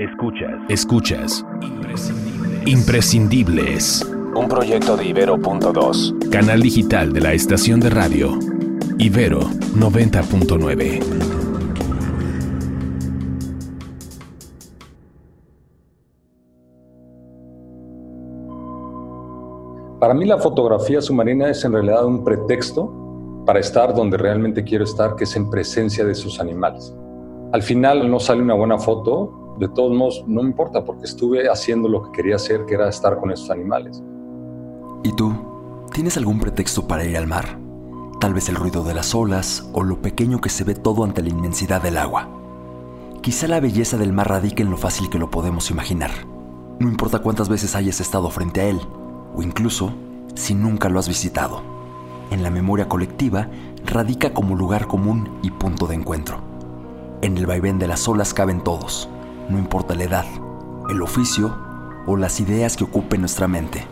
Escuchas. Escuchas. Imprescindibles. Un proyecto de Ibero.2. Canal digital de la estación de radio. Ibero 90.9. Para mí la fotografía submarina es en realidad un pretexto para estar donde realmente quiero estar, que es en presencia de sus animales. Al final no sale una buena foto, de todos modos no me importa porque estuve haciendo lo que quería hacer, que era estar con esos animales. ¿Y tú? ¿Tienes algún pretexto para ir al mar? Tal vez el ruido de las olas o lo pequeño que se ve todo ante la inmensidad del agua. Quizá la belleza del mar radica en lo fácil que lo podemos imaginar. No importa cuántas veces hayas estado frente a él, o incluso si nunca lo has visitado. En la memoria colectiva radica como lugar común y punto de encuentro. En el vaivén de las olas caben todos, no importa la edad, el oficio o las ideas que ocupen nuestra mente.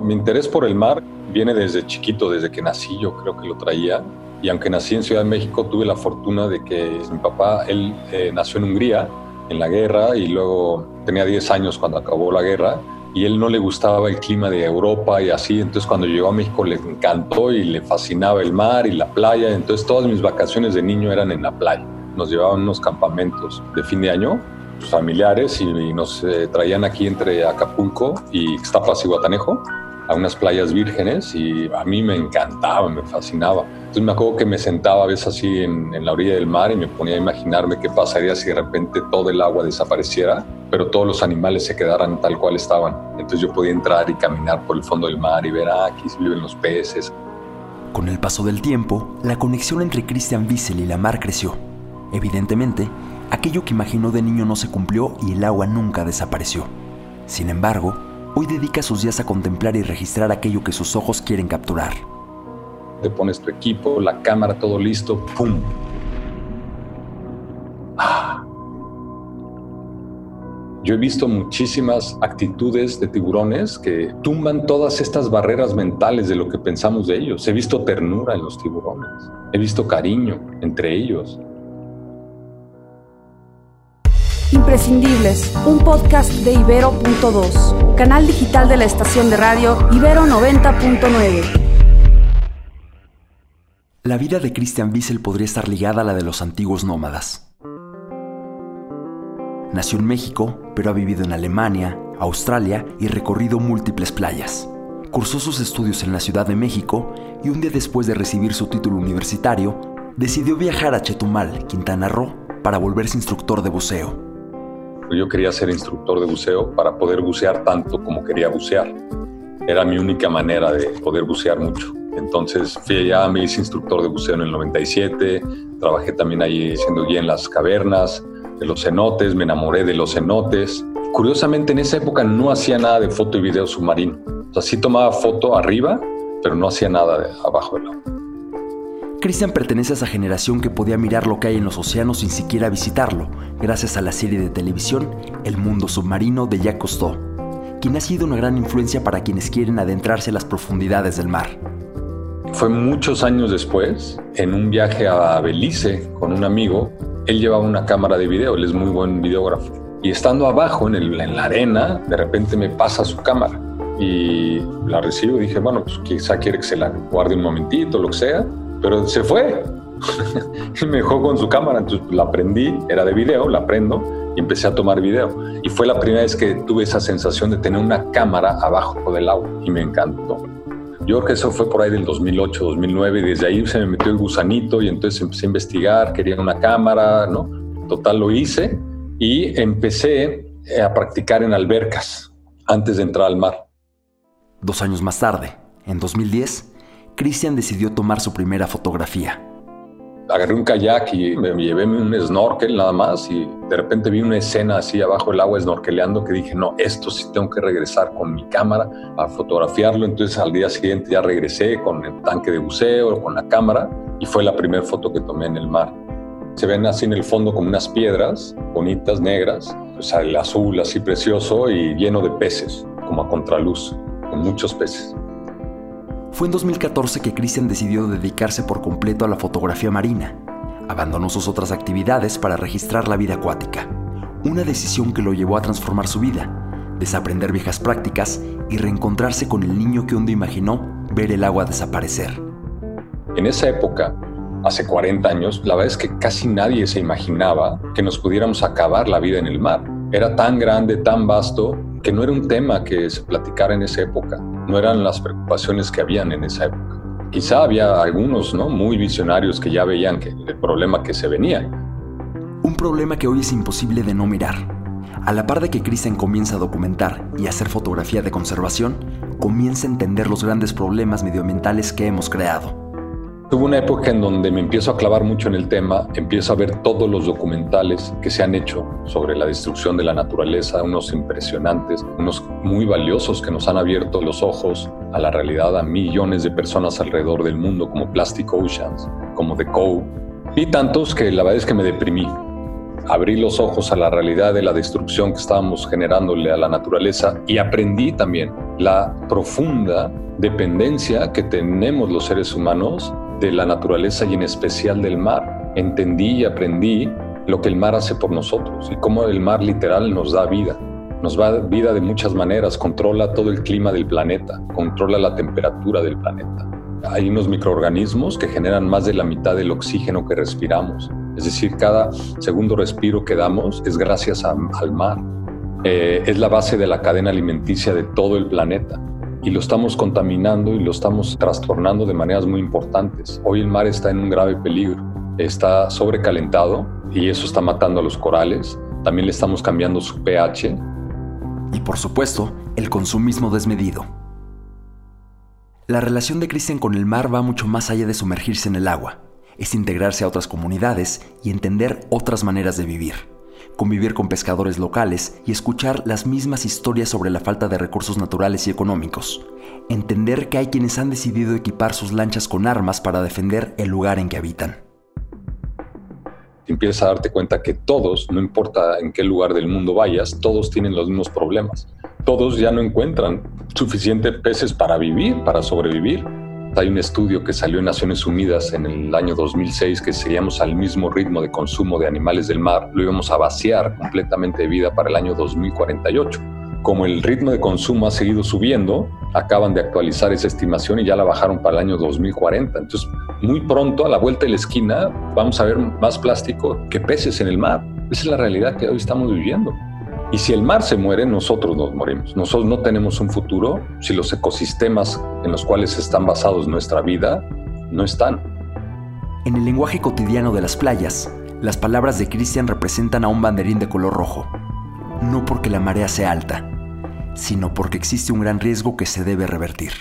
Mi interés por el mar viene desde chiquito, desde que nací yo creo que lo traía. Y aunque nací en Ciudad de México, tuve la fortuna de que mi papá, él eh, nació en Hungría en la guerra y luego tenía 10 años cuando acabó la guerra y él no le gustaba el clima de Europa y así, entonces cuando llegó a México le encantó y le fascinaba el mar y la playa, entonces todas mis vacaciones de niño eran en la playa. Nos llevaban unos campamentos de fin de año pues, familiares y, nos eh, traían aquí entre Acapulco y Ixtapas y Guatanejo a unas playas vírgenes y a mí me encantaba, me fascinaba. Entonces me acuerdo que me sentaba a veces así en, en, la orilla del mar y me ponía a imaginarme qué pasaría si de repente todo el agua desapareciera, pero todos los animales se quedaran tal cual estaban. Entonces yo podía entrar y caminar por el fondo del mar y ver, ah, aquí viven los peces. Con el paso del tiempo, la conexión entre Christian Wiesel y la mar creció. Evidentemente, aquello que imaginó de niño no se cumplió y el agua nunca desapareció. Sin embargo, Hoy dedica sus días a contemplar y registrar aquello que sus ojos quieren capturar. Te pones tu equipo, la cámara, todo listo, ¡pum! Ah. Yo he visto muchísimas actitudes de tiburones que tumban todas estas barreras mentales de lo que pensamos de ellos. He visto ternura en los tiburones, he visto cariño entre ellos, Imprescindibles, un podcast de Ibero.2, canal digital de la estación de radio Ibero 90.9. La vida de Christian Wiesel podría estar ligada a la de los antiguos nómadas. Nació en México, pero ha vivido en Alemania, Australia y recorrido múltiples playas. Cursó sus estudios en la Ciudad de México y un día después de recibir su título universitario, decidió viajar a Chetumal, Quintana Roo, para volverse instructor de buceo. Yo quería ser instructor de buceo para poder bucear tanto como quería bucear. Era mi única manera de poder bucear mucho. Entonces fui allá, me hice instructor de buceo en el 97, trabajé también ahí siendo guía en las cavernas, de los cenotes, me enamoré de los cenotes. Curiosamente en esa época no hacía nada de foto y video submarino. O sea, sí tomaba foto arriba, pero no hacía nada de abajo del agua. Christian pertenece a esa generación que podía mirar lo que hay en los océanos sin siquiera visitarlo, gracias a la serie de televisión El mundo submarino de Jacques Cousteau, quien ha sido una gran influencia para quienes quieren adentrarse a las profundidades del mar. Fue muchos años después, en un viaje a Belice con un amigo, él llevaba una cámara de video, él es muy buen videógrafo. Y estando abajo en, el, en la arena, de repente me pasa su cámara y la recibo y dije, bueno, pues quizá quiere que se la guarde un momentito, lo que sea pero se fue. me dejó con su cámara, entonces la prendí, era de video, la prendo y empecé a tomar video. Y fue la primera vez que tuve esa sensación de tener una cámara abajo del agua y me encantó. Yo creo que eso fue por ahí del 2008, 2009 y desde ahí se me metió el gusanito y entonces empecé a investigar, quería una cámara, ¿no? Total lo hice y empecé a practicar en albercas antes de entrar al mar. Dos años más tarde, en 2010, Christian decidió tomar su primera fotografía. Agarré un kayak y me llevé un snorkel nada más y de repente vi una escena así abajo del agua snorkeleando que dije, no, esto sí tengo que regresar con mi cámara a fotografiarlo. Entonces al día siguiente ya regresé con el tanque de buceo, con la cámara y fue la primera foto que tomé en el mar. Se ven así en el fondo como unas piedras bonitas, negras, pues el azul así precioso y lleno de peces, como a contraluz, con muchos peces. Fue en 2014 que Christian decidió dedicarse por completo a la fotografía marina. Abandonó sus otras actividades para registrar la vida acuática. Una decisión que lo llevó a transformar su vida, desaprender viejas prácticas y reencontrarse con el niño que un imaginó ver el agua desaparecer. En esa época, hace 40 años, la verdad es que casi nadie se imaginaba que nos pudiéramos acabar la vida en el mar. Era tan grande, tan vasto, que no era un tema que se platicara en esa época. No eran las preocupaciones que habían en esa época. Quizá había algunos ¿no? muy visionarios que ya veían el problema que se venía. Un problema que hoy es imposible de no mirar. A la par de que Christian comienza a documentar y hacer fotografía de conservación, comienza a entender los grandes problemas medioambientales que hemos creado. Tuve una época en donde me empiezo a clavar mucho en el tema, empiezo a ver todos los documentales que se han hecho sobre la destrucción de la naturaleza, unos impresionantes, unos muy valiosos que nos han abierto los ojos a la realidad a millones de personas alrededor del mundo, como Plastic Oceans, como The Cove, y tantos que la verdad es que me deprimí. Abrí los ojos a la realidad de la destrucción que estábamos generándole a la naturaleza y aprendí también la profunda dependencia que tenemos los seres humanos de la naturaleza y en especial del mar. Entendí y aprendí lo que el mar hace por nosotros y cómo el mar literal nos da vida. Nos da vida de muchas maneras, controla todo el clima del planeta, controla la temperatura del planeta. Hay unos microorganismos que generan más de la mitad del oxígeno que respiramos. Es decir, cada segundo respiro que damos es gracias al mar. Eh, es la base de la cadena alimenticia de todo el planeta y lo estamos contaminando y lo estamos trastornando de maneras muy importantes. Hoy el mar está en un grave peligro, está sobrecalentado y eso está matando a los corales. También le estamos cambiando su pH. Y por supuesto, el consumismo desmedido. La relación de Christian con el mar va mucho más allá de sumergirse en el agua. Es integrarse a otras comunidades y entender otras maneras de vivir convivir con pescadores locales y escuchar las mismas historias sobre la falta de recursos naturales y económicos. Entender que hay quienes han decidido equipar sus lanchas con armas para defender el lugar en que habitan. Empiezas a darte cuenta que todos, no importa en qué lugar del mundo vayas, todos tienen los mismos problemas. Todos ya no encuentran suficientes peces para vivir, para sobrevivir hay un estudio que salió en Naciones Unidas en el año 2006 que seguíamos al mismo ritmo de consumo de animales del mar, lo íbamos a vaciar completamente de vida para el año 2048. Como el ritmo de consumo ha seguido subiendo, acaban de actualizar esa estimación y ya la bajaron para el año 2040. Entonces, muy pronto, a la vuelta de la esquina, vamos a ver más plástico que peces en el mar. Esa es la realidad que hoy estamos viviendo. Y si el mar se muere, nosotros nos morimos. Nosotros no tenemos un futuro si los ecosistemas en los cuales están basados nuestra vida no están. En el lenguaje cotidiano de las playas, las palabras de Cristian representan a un banderín de color rojo. No porque la marea sea alta, sino porque existe un gran riesgo que se debe revertir.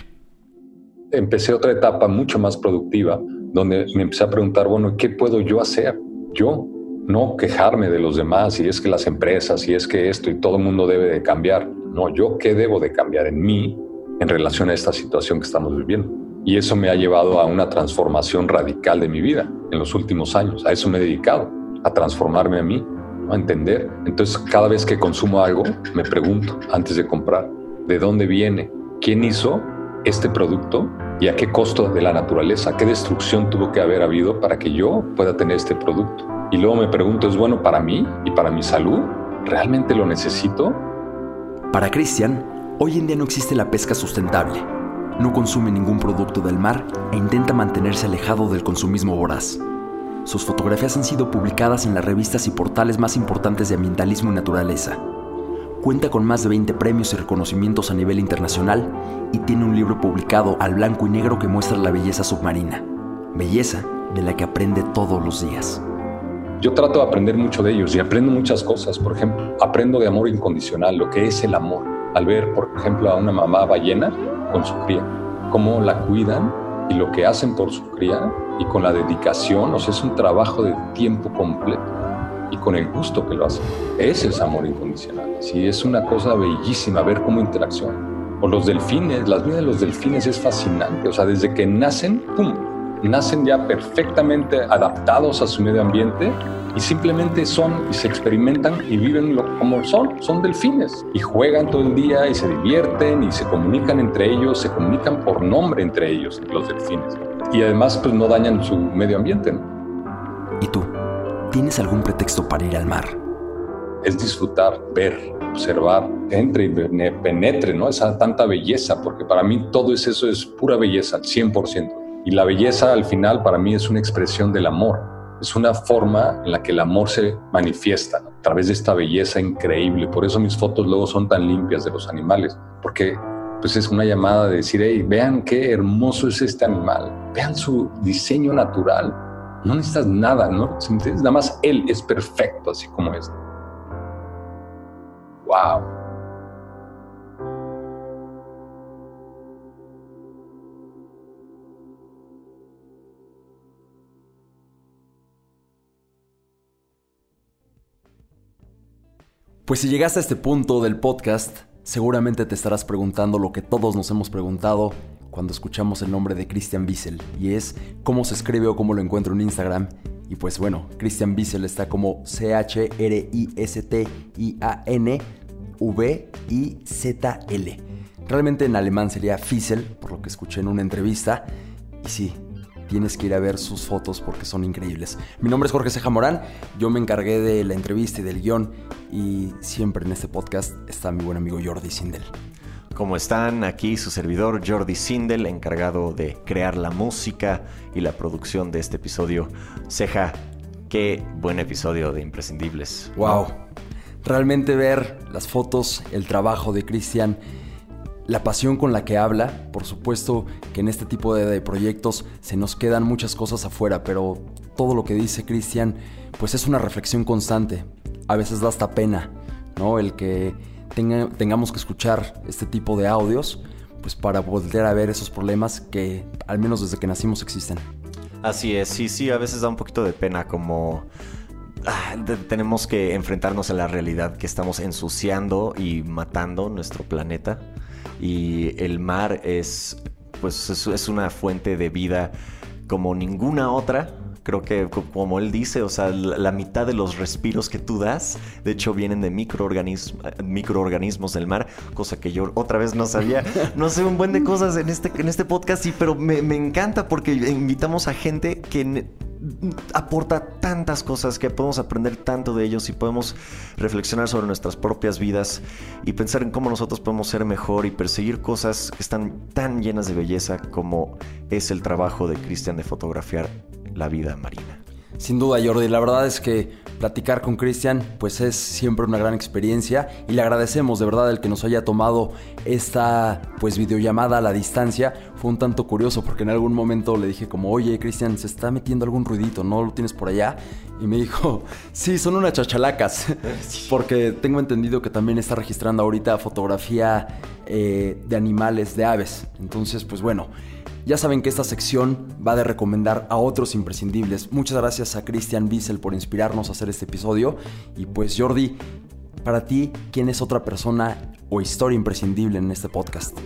Empecé otra etapa mucho más productiva, donde me empecé a preguntar, bueno, ¿qué puedo yo hacer? Yo, no quejarme de los demás y es que las empresas y es que esto y todo el mundo debe de cambiar. No, yo qué debo de cambiar en mí en relación a esta situación que estamos viviendo. Y eso me ha llevado a una transformación radical de mi vida en los últimos años. A eso me he dedicado, a transformarme a mí, a entender. Entonces, cada vez que consumo algo, me pregunto antes de comprar, ¿de dónde viene? ¿Quién hizo este producto? ¿Y a qué costo de la naturaleza? ¿Qué destrucción tuvo que haber habido para que yo pueda tener este producto? Y luego me pregunto, ¿es bueno para mí y para mi salud? ¿Realmente lo necesito? Para Cristian, hoy en día no existe la pesca sustentable. No consume ningún producto del mar e intenta mantenerse alejado del consumismo voraz. Sus fotografías han sido publicadas en las revistas y portales más importantes de ambientalismo y naturaleza. Cuenta con más de 20 premios y reconocimientos a nivel internacional y tiene un libro publicado al blanco y negro que muestra la belleza submarina. Belleza de la que aprende todos los días. Yo trato de aprender mucho de ellos y aprendo muchas cosas. Por ejemplo, aprendo de amor incondicional, lo que es el amor. Al ver, por ejemplo, a una mamá ballena con su cría, cómo la cuidan y lo que hacen por su cría y con la dedicación, o sea, es un trabajo de tiempo completo y con el gusto que lo hacen. Ese es amor incondicional. Sí, es una cosa bellísima ver cómo interacción. O los delfines, las vidas de los delfines es fascinante. O sea, desde que nacen, ¡pum! Nacen ya perfectamente adaptados a su medio ambiente y simplemente son y se experimentan y viven como son, son delfines y juegan todo el día y se divierten y se comunican entre ellos, se comunican por nombre entre ellos, los delfines. Y además pues no dañan su medio ambiente. ¿Y tú? ¿Tienes algún pretexto para ir al mar? es disfrutar, ver, observar, entre y penetre, ¿no? Esa tanta belleza, porque para mí todo es eso, es pura belleza, 100%. Y la belleza al final para mí es una expresión del amor, es una forma en la que el amor se manifiesta a través de esta belleza increíble. Por eso mis fotos luego son tan limpias de los animales, porque pues es una llamada de decir, hey, vean qué hermoso es este animal, vean su diseño natural. No necesitas nada, ¿no? Nada más él es perfecto así como es. ¡Wow! Pues si llegaste a este punto del podcast, Seguramente te estarás preguntando lo que todos nos hemos preguntado cuando escuchamos el nombre de Christian Wiesel y es cómo se escribe o cómo lo encuentro en Instagram. Y pues bueno, Christian Wiesel está como C-H-R-I-S-T-I-A-N-V-I-Z-L. Realmente en alemán sería Fiesel, por lo que escuché en una entrevista. Y sí, tienes que ir a ver sus fotos porque son increíbles. Mi nombre es Jorge Ceja Morán, yo me encargué de la entrevista y del guion y siempre en este podcast está mi buen amigo Jordi Sindel. ¿Cómo están? Aquí su servidor Jordi Sindel, encargado de crear la música y la producción de este episodio. Ceja, qué buen episodio de Imprescindibles. Wow. Realmente ver las fotos, el trabajo de Cristian la pasión con la que habla. Por supuesto que en este tipo de, proyectos se nos quedan muchas cosas afuera, pero todo lo que dice Cristian, pues es una reflexión constante. A veces da hasta pena, ¿no? El que tengamos que escuchar este tipo de audios, pues para volver a ver esos problemas que al menos desde que nacimos existen. Así es, sí, sí, a veces da un poquito de pena como... Ah, tenemos que enfrentarnos a la realidad que estamos ensuciando y matando nuestro planeta y el mar es, pues, es, una fuente de vida como ninguna otra creo que como él dice, o sea, la, mitad de los respiros que tú das, de hecho, vienen de microorganismos del mar, cosa que yo otra vez no sabía. No sé un buen de cosas en este, en este podcast, sí, pero me, me encanta porque invitamos a gente que aporta tantas cosas que podemos aprender tanto de ellos y podemos reflexionar sobre nuestras propias vidas y pensar en cómo nosotros podemos ser mejor y perseguir cosas que están tan llenas de belleza como es el trabajo de Cristian de fotografiar la vida marina. Sin duda, Jordi, la verdad es que platicar con Cristian pues es siempre una gran experiencia y le agradecemos de verdad el que nos haya tomado esta pues videollamada a la distancia. Fue un tanto curioso porque en algún momento le dije como, oye Cristian, se está metiendo algún ruidito, ¿no lo tienes por allá? Y me dijo, sí, son unas chachalacas, porque tengo entendido que también está registrando ahorita fotografía eh, de animales, de aves. Entonces, pues bueno. Ya saben que esta sección va de recomendar a otros imprescindibles. Muchas gracias a Christian Wiesel por inspirarnos a hacer este episodio. Y pues Jordi, para ti, ¿quién es otra persona o historia imprescindible en este podcast?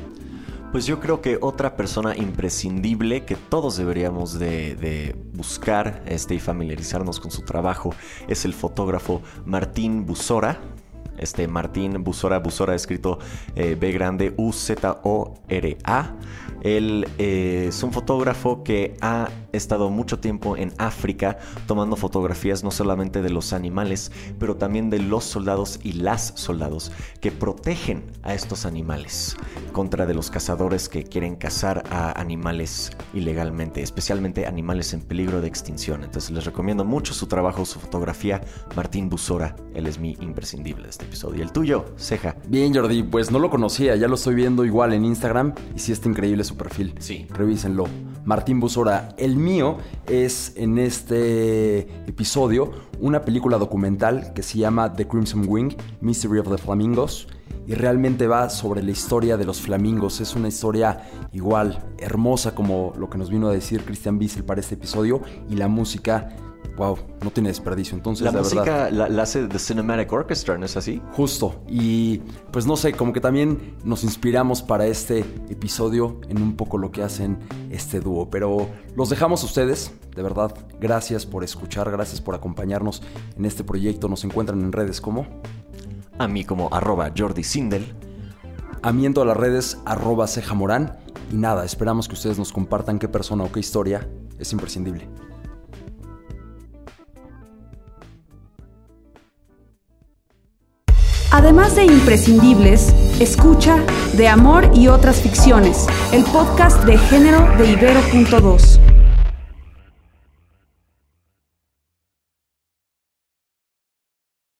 Pues yo creo que otra persona imprescindible que todos deberíamos de, buscar este, y familiarizarnos con su trabajo es el fotógrafo Martín Busora. Este Martín Busora, Busora escrito eh, B grande U Z O R A. Él eh, es un fotógrafo que ha estado mucho tiempo en África tomando fotografías no solamente de los animales, pero también de los soldados y las soldados que protegen a estos animales contra de los cazadores que quieren cazar a animales ilegalmente, especialmente animales en peligro de extinción. Entonces les recomiendo mucho su trabajo, su fotografía. Martín Busora, él es mi imprescindible este episodio. ¿Y el tuyo, Ceja? Bien, Jordi, pues no lo conocía, ya lo estoy viendo igual en Instagram y sí está increíble su perfil. Sí. Revísenlo. Martín Busora. El mío es en este episodio una película documental que se llama The Crimson Wing, Mystery of the Flamingos. Y realmente va sobre la historia de los flamingos. Es una historia igual, hermosa como lo que nos vino a decir Christian Wiesel para este episodio. Y la música wow, no tiene desperdicio. Entonces, la, música la, hace The Cinematic Orchestra, ¿no es así? Justo. Y pues no sé, como que también nos inspiramos para este episodio en un poco lo que hacen este dúo. Pero los dejamos a ustedes, de verdad. Gracias por escuchar, gracias por acompañarnos en este proyecto. Nos encuentran en redes como. A mí como arroba Jordi Sindel. A mí en todas las redes arroba Ceja Morán. Y nada, esperamos que ustedes nos compartan qué persona o qué historia es imprescindible. Además de imprescindibles, escucha De Amor y otras ficciones, el podcast de género de Ibero.2.